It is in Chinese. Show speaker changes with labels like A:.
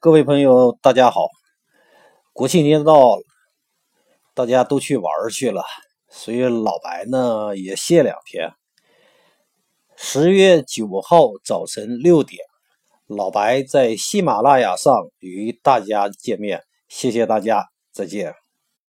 A: 各位朋友，大家好！国庆节到了，大家都去玩去了，所以老白呢也歇两天。十月九号早晨六点，老白在喜马拉雅上与大家见面，谢谢大家，再见。